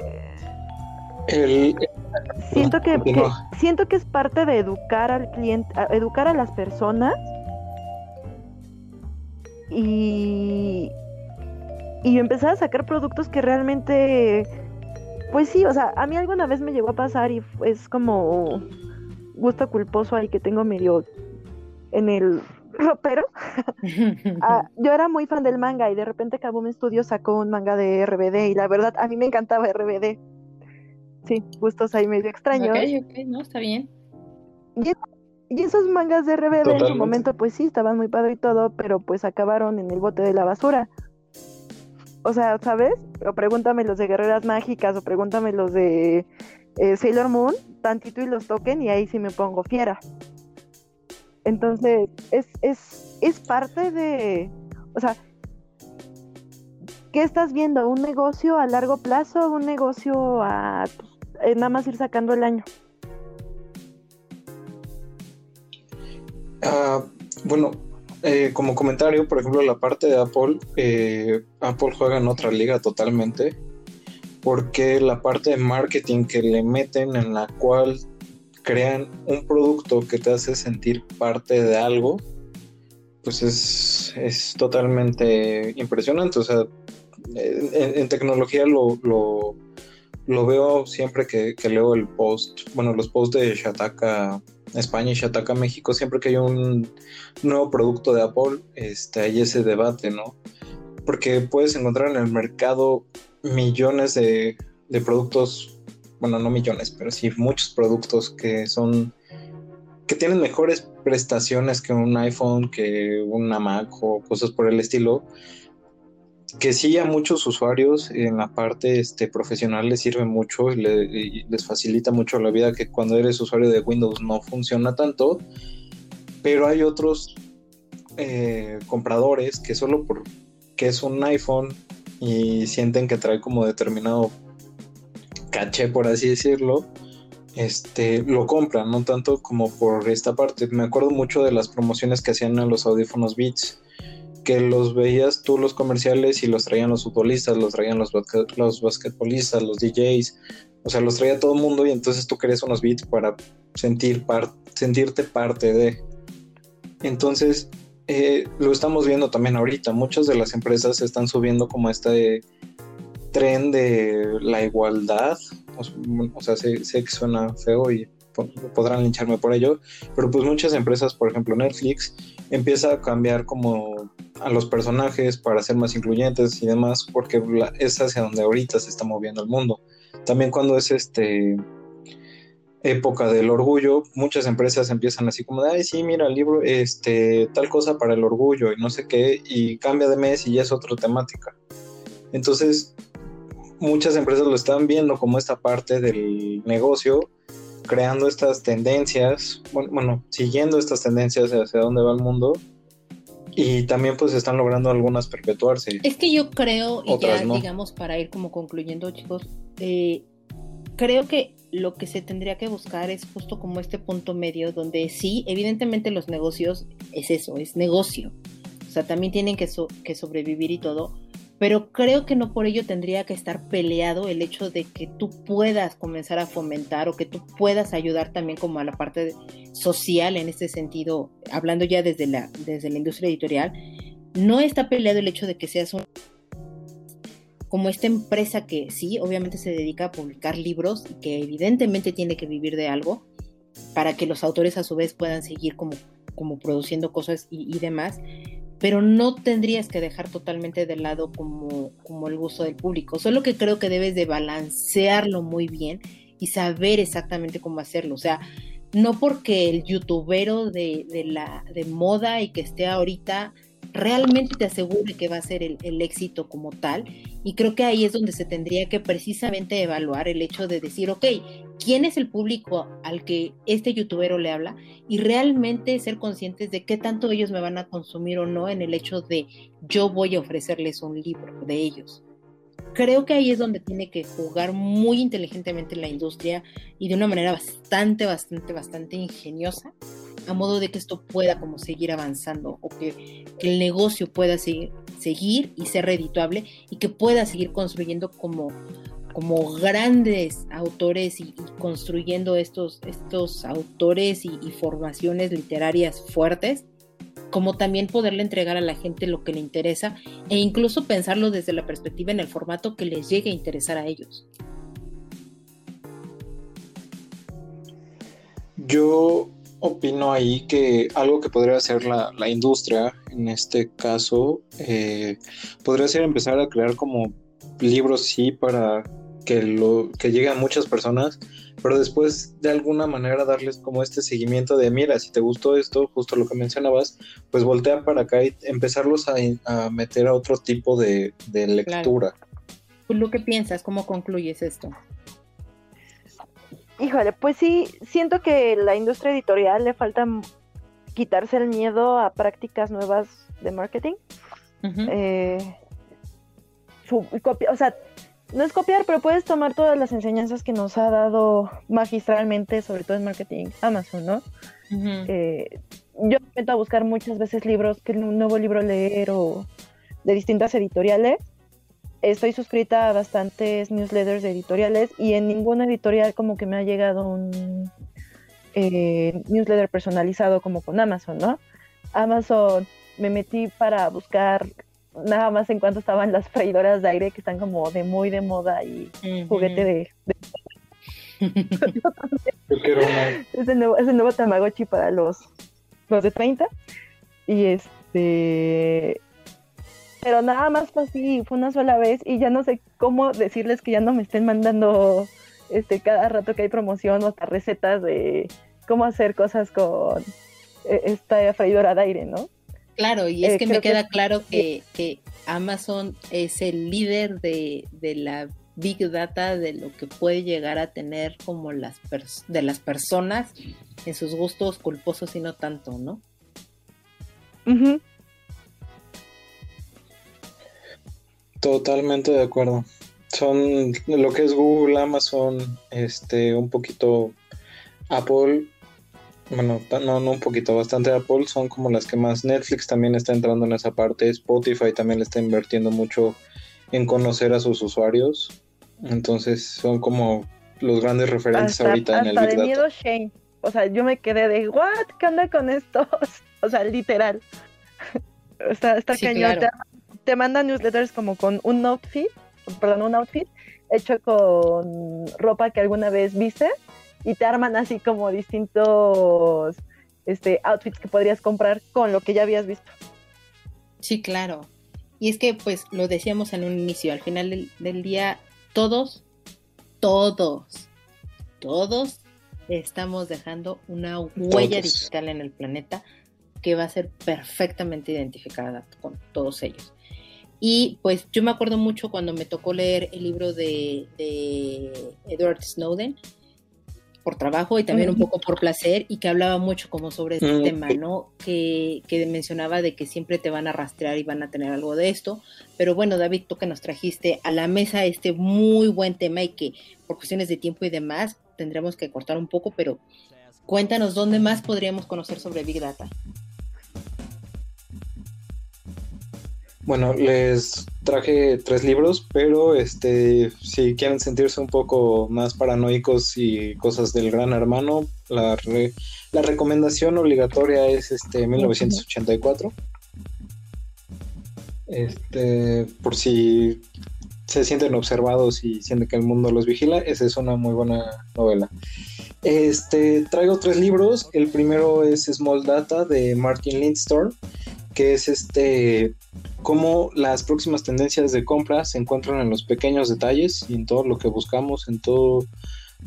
siento que, siento que es parte de educar al cliente, educar a las personas y y empezar a sacar productos que realmente pues sí, o sea, a mí alguna vez me llegó a pasar y es como gusto culposo ahí que tengo medio en el ropero. Ah, yo era muy fan del manga y de repente Kaboom Studio sacó un manga de RBD y la verdad a mí me encantaba RBD. Sí, gustos ahí medio extraños. Ok, ok, no, está bien. Y, esos mangas de RBD en su momento pues sí, estaban muy padre y todo, pero pues acabaron en el bote de la basura. O sea, ¿sabes? O pregúntame los de Guerreras Mágicas o pregúntame los de eh, Sailor Moon, tantito y los toquen y ahí sí me pongo fiera. Entonces, es, es, es parte de, o sea, ¿qué estás viendo? ¿Un negocio a largo plazo un negocio a pues, nada más ir sacando el año? Ah, bueno, eh, como comentario, por ejemplo, la parte de Apple, eh, Apple juega en otra liga totalmente, porque la parte de marketing que le meten en la cual crean un producto que te hace sentir parte de algo, pues es, totalmente impresionante. O sea, en, tecnología lo, lo, veo siempre que, que, leo el post, bueno, los posts de Shataka España y Shataka México, siempre que hay un nuevo producto de Apple, este, hay ese debate, ¿no? Porque puedes encontrar en el mercado millones de, productos, bueno, no millones, pero sí muchos productos que son, que tienen mejores prestaciones que un iPhone, que una Mac o cosas por el estilo, que sí a muchos usuarios en la parte este, profesional les sirve mucho y, les facilita mucho la vida que cuando eres usuario de Windows no funciona tanto, pero hay otros eh, compradores que solo porque es un iPhone y sienten que trae como determinado caché, por así decirlo, este, lo compran, no tanto como por esta parte. Me acuerdo mucho de las promociones que hacían a los audífonos Beats los veías tú los comerciales y los traían los futbolistas, los traían los, los basquetbolistas, los DJs, o sea, los traía todo el mundo y entonces tú querías unos beats para sentir sentirte parte de. Entonces, eh, lo estamos viendo también ahorita, muchas de las empresas están subiendo como este tren de la igualdad, o, sea, sé, sé que suena feo y podrán lincharme por ello, pero pues muchas empresas, por ejemplo Netflix, empieza a cambiar como a los personajes para ser más incluyentes y demás, porque es hacia donde ahorita se está moviendo el mundo. También cuando es este época del orgullo, muchas empresas empiezan así como de, ay, sí, mira, el libro, este, tal cosa para el orgullo y no sé qué, y cambia de mes y ya es otra temática. Entonces, muchas empresas lo están viendo como esta parte del negocio creando estas tendencias, bueno, siguiendo estas tendencias hacia dónde va el mundo y también pues están logrando algunas perpetuarse. Es que yo creo, y ya digamos para ir como concluyendo chicos, eh, creo que lo que se tendría que buscar es justo como este punto medio donde sí, evidentemente los negocios es eso, es negocio. O sea, también tienen que, que sobrevivir y todo, pero creo que no por ello tendría que estar peleado el hecho de que tú puedas comenzar a fomentar o que tú puedas ayudar también como a la parte social en este sentido, hablando ya desde la, desde la industria editorial, no está peleado el hecho de que seas un como esta empresa que sí, obviamente se dedica a publicar libros y que evidentemente tiene que vivir de algo para que los autores a su vez puedan seguir como, como produciendo cosas y, y demás, pero no tendrías que dejar totalmente de lado como, como el gusto del público. Solo que creo que debes de balancearlo muy bien y saber exactamente cómo hacerlo. O sea, no porque el youtubero de, de la, de moda y que esté ahorita realmente te asegure que va a ser el, el, éxito como tal Y creo que ahí es donde se tendría que precisamente evaluar el hecho de decir, ok, ¿quién es el público al que este youtubero le habla? Y realmente ser conscientes de qué tanto ellos me van a consumir o no en el hecho de yo voy a ofrecerles un libro de ellos. Creo que ahí es donde tiene que jugar muy inteligentemente la industria y de una manera bastante, bastante, bastante ingeniosa a modo de que esto pueda como seguir avanzando o que, el negocio pueda seguir, seguir y ser redituable y que pueda seguir construyendo como, como grandes autores y, construyendo estos, estos autores y, y, formaciones literarias fuertes, como también poderle entregar a la gente lo que le interesa e incluso pensarlo desde la perspectiva en el formato que les llegue a interesar a ellos. Yo opino ahí que algo que podría hacer la, industria, en este caso, eh, podría ser empezar a crear como libros, sí, para que, lo, que lleguen muchas personas, pero después de alguna manera darles como este seguimiento de, mira, si te gustó esto, justo lo que mencionabas, pues voltea para acá y empezarlos a, meter a otro tipo de, lectura. ¿Tú lo que piensas? ¿Cómo concluyes esto? Híjole, pues sí, siento que la industria editorial le falta quitarse el miedo a prácticas nuevas de marketing. Eh, o sea, no es copiar, pero puedes tomar todas las enseñanzas que nos ha dado magistralmente, sobre todo en marketing, Amazon, ¿no? yo intento buscar muchas veces libros, que un nuevo libro leer o de distintas editoriales estoy suscrita a bastantes newsletters editoriales y en ninguna editorial como que me ha llegado un eh, newsletter personalizado como con Amazon, ¿no? Amazon me metí para buscar nada más en cuanto estaban las freidoras de aire que están como de muy de moda y juguete de... es, el nuevo, es el nuevo Tamagotchi para los, los de 30 y este pero nada más fue así, fue una sola vez y ya no sé cómo decirles que ya no me estén mandando este cada rato que hay promoción o hasta recetas de cómo hacer cosas con eh, esta freidora de aire, ¿no? Claro, y es eh, que me queda claro que, que, Amazon es el líder de, de, la Big Data, de lo que puede llegar a tener como las de las personas en sus gustos culposos y no tanto, ¿no? Totalmente de acuerdo. Son lo que es Google, Amazon, este, un poquito Apple, bueno, no, no un poquito, bastante Apple, son como las que más. Netflix también está entrando en esa parte, Spotify también le está invirtiendo mucho en conocer a sus usuarios. Entonces son como los grandes referentes ahorita en el Big de miedo Shane. O sea, yo me quedé de, ¿what? ¿Qué onda con estos? O sea, literal. está está cañón te mandan newsletters como con un outfit, perdón, un outfit hecho con ropa que alguna vez viste y te arman así como distintos este, outfits que podrías comprar con lo que ya habías visto. Sí, claro. Y es que, pues, lo decíamos en un inicio, al final del, día, todos, todos, todos estamos dejando una huella digital en el planeta que va a ser perfectamente identificada con todos ellos. Y pues yo me acuerdo mucho cuando me tocó leer el libro de, Edward Snowden por trabajo y también un poco por placer y que hablaba mucho como sobre este mm. tema, ¿no? Que, que, mencionaba de que siempre te van a rastrear y van a tener algo de esto. Pero bueno, David, tú que nos trajiste a la mesa este muy buen tema y que por cuestiones de tiempo y demás tendremos que cortar un poco, pero cuéntanos dónde más podríamos conocer sobre Big Data. Bueno, les traje tres libros, pero este, si quieren sentirse un poco más paranoicos y cosas del gran hermano, la, la recomendación obligatoria es este 1984. Este, por si se sienten observados y sienten que el mundo los vigila, esa es una muy buena novela. Este, traigo tres libros. El primero es Small Data de Martin Lindstorm que es este cómo las próximas tendencias de compra se encuentran en los pequeños detalles y en todo lo que buscamos, en todo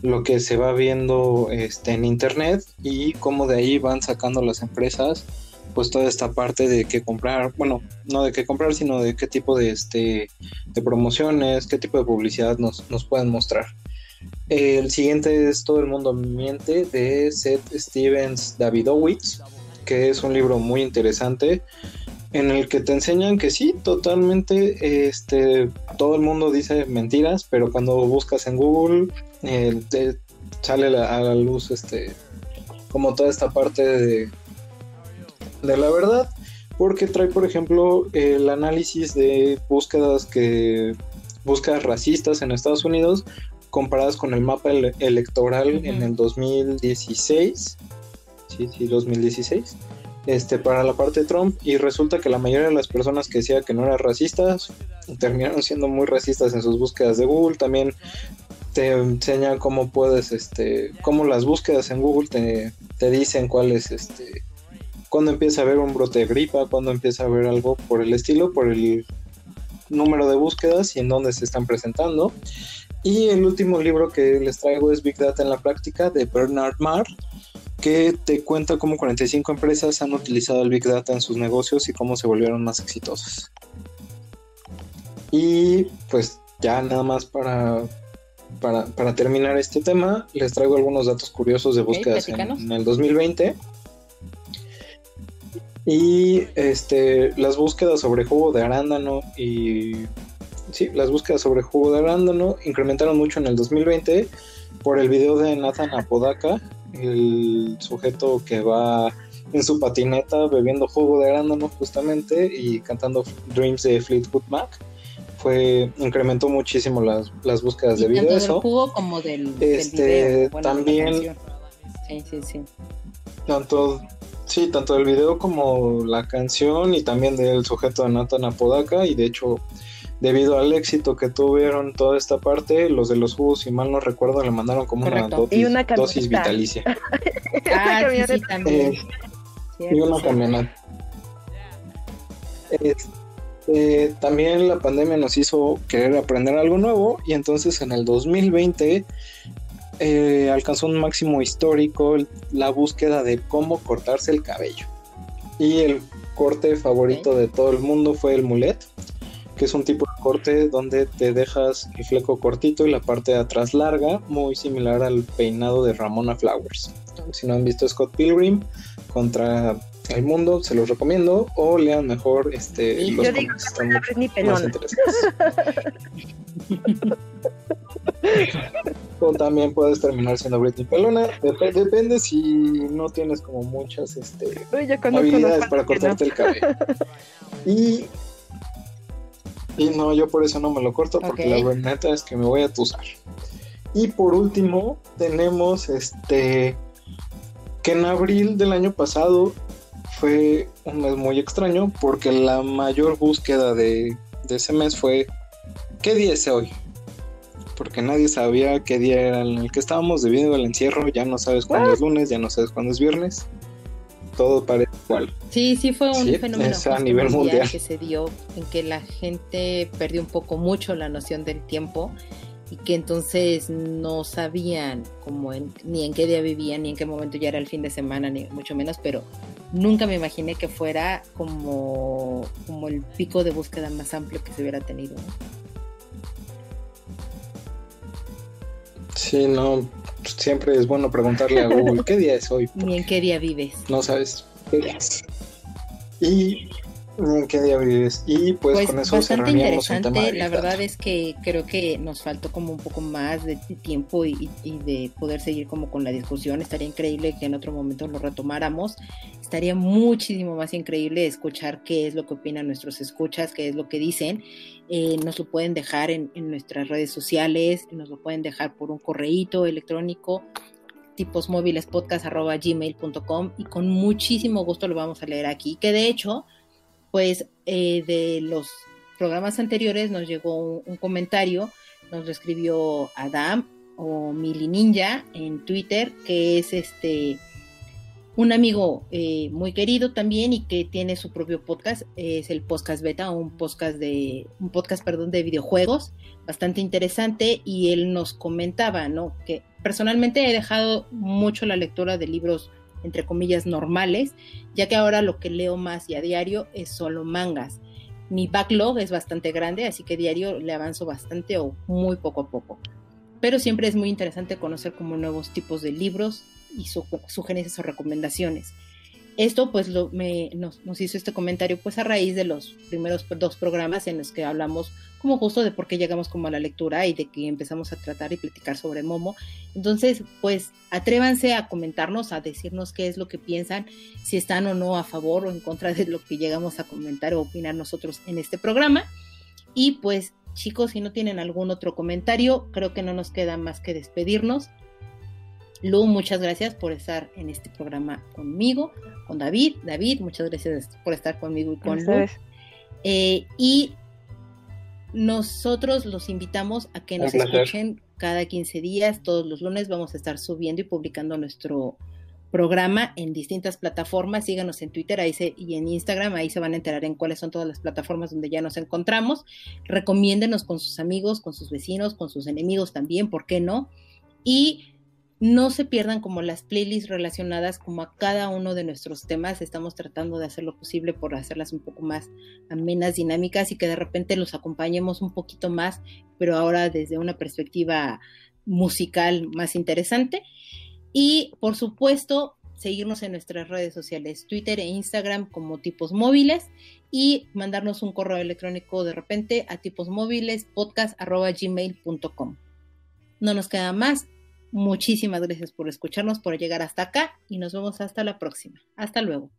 lo que se va viendo este, en internet y cómo de ahí van sacando las empresas pues toda esta parte de qué comprar, bueno, no de qué comprar, sino de qué tipo de este de promociones, qué tipo de publicidad nos, nos pueden mostrar. El siguiente es Todo el mundo miente de Seth Stevens Davidowitz, que es un libro muy interesante en el que te enseñan que sí, totalmente, este, todo el mundo dice mentiras, pero cuando buscas en Google eh, te sale a la luz, este, como toda esta parte de, de la verdad, porque trae, por ejemplo, el análisis de búsquedas que búsquedas racistas en Estados Unidos comparadas con el mapa electoral en el 2016. Sí, sí, 2016 este, para la parte de Trump y resulta que la mayoría de las personas que decía que no eran racistas terminaron siendo muy racistas en sus búsquedas de Google. También te enseñan cómo puedes, este, cómo las búsquedas en Google te, te dicen cuál es, este, cuando empieza a haber un brote de gripa, cuando empieza a haber algo por el estilo, por el número de búsquedas y en dónde se están presentando. Y el último libro que les traigo es Big Data en la práctica de Bernard Marr que te cuenta cómo 45 empresas han utilizado el Big Data en sus negocios y cómo se volvieron más exitosas. Y pues ya nada más para, para, terminar este tema, les traigo algunos datos curiosos de búsquedas en, el 2020. Y este, las búsquedas sobre jugo de arándano y... Sí, las búsquedas sobre jugo de arándano incrementaron mucho en el 2020 por el video de Nathan Apodaca, el sujeto que va en su patineta bebiendo jugo de arándano justamente y cantando Dreams de Fleetwood Mac fue incrementó muchísimo las, las búsquedas de video tanto del jugo como del, este video, también sí sí sí. Tanto sí tanto del video como la canción y también del sujeto de Nathan Apodaca y de hecho debido al éxito que tuvieron toda esta parte, los de los jugos, si mal no recuerdo, le mandaron como una, dosis, vitalicia. ah, sí, también. Eh, y una camioneta. Este, también la pandemia nos hizo querer aprender algo nuevo y entonces en el 2020 eh, alcanzó un máximo histórico la búsqueda de cómo cortarse el cabello. Y el corte favorito de todo el mundo fue el mulet que es un tipo de corte donde te dejas el fleco cortito y la parte de atrás larga, muy similar al peinado de Ramona Flowers. Si no han visto Scott Pilgrim contra el mundo, se los recomiendo, o lean mejor este los yo digo están más o también puedes terminar siendo Britney Pelona. depende si no tienes como muchas este, habilidades para cortarte el cabello. Y y no, yo por eso no me lo corto, porque la verdad es que me voy a tusar. Y por último, tenemos este que en abril del año pasado fue un mes muy extraño porque la mayor búsqueda de, ese mes fue ¿qué día es hoy? Porque nadie sabía qué día era en el que estábamos debido al encierro, ya no sabes cuándo es lunes, ya no sabes cuándo es viernes todo parece igual. Sí, sí fue un fenómeno a nivel mundial que se dio en que la gente perdió un poco mucho la noción del tiempo y que entonces no sabían como ni en qué día vivían ni en qué momento ya era el fin de semana ni mucho menos, pero nunca me imaginé que fuera como como el pico de búsqueda más amplio que se hubiera tenido. Sí, no, siempre es bueno preguntarle a Google qué día es hoy. Ni en qué día vives. No sabes qué día es. Y en qué día vives. Y pues, pues con eso bastante interesante. La verdad es que creo que nos faltó como un poco más de tiempo y, de poder seguir como con la discusión. Estaría increíble que en otro momento lo retomáramos. Estaría muchísimo más increíble escuchar qué es lo que opinan nuestros escuchas, qué es lo que dicen. Eh, nos lo pueden dejar en, nuestras redes sociales, nos lo pueden dejar por un correíto electrónico tipos móviles podcast gmail.com y con muchísimo gusto lo vamos a leer aquí que de hecho pues eh, de los programas anteriores nos llegó un, comentario, nos lo escribió Adam o Mili Ninja en Twitter, que es este un amigo eh, muy querido también y que tiene su propio podcast, es el Podcast Beta, un podcast de un podcast, perdón, de videojuegos, bastante interesante y él nos comentaba, ¿no? Que personalmente he dejado mucho la lectura de libros entre comillas, normales, ya que ahora lo que leo más y a diario es solo mangas. Mi backlog es bastante grande, así que diario le avanzo bastante o muy poco a poco. Pero siempre es muy interesante conocer como nuevos tipos de libros y sugerencias o recomendaciones. Esto pues lo, me, nos, hizo este comentario pues a raíz de los primeros dos programas en los que hablamos como justo de por qué llegamos como a la lectura y de que empezamos a tratar y platicar sobre Momo. Entonces pues atrévanse a comentarnos, a decirnos qué es lo que piensan, si están o no a favor o en contra de lo que llegamos a comentar o opinar nosotros en este programa. Y pues chicos, si no tienen algún otro comentario, creo que no nos queda más que despedirnos. Lu, muchas gracias por estar en este programa conmigo, con David. David, muchas gracias por estar conmigo y con Lu. Eh, y nosotros los invitamos a que nos escuchen cada 15 días, todos los lunes vamos a estar subiendo y publicando nuestro programa en distintas plataformas. Síganos en Twitter ahí y en Instagram, ahí se van a enterar en cuáles son todas las plataformas donde ya nos encontramos. Recomiéndenos con sus amigos, con sus vecinos, con sus enemigos también, ¿por qué no? Y no se pierdan como las playlists relacionadas como a cada uno de nuestros temas. Estamos tratando de hacer lo posible por hacerlas un poco más amenas, dinámicas y que de repente los acompañemos un poquito más, pero ahora desde una perspectiva musical más interesante. Y por supuesto, seguirnos en nuestras redes sociales, Twitter e Instagram como tipos móviles y mandarnos un correo electrónico de repente a tipos móviles. No nos queda más. Muchísimas gracias por escucharnos, por llegar hasta acá y nos vemos hasta la próxima. Hasta luego.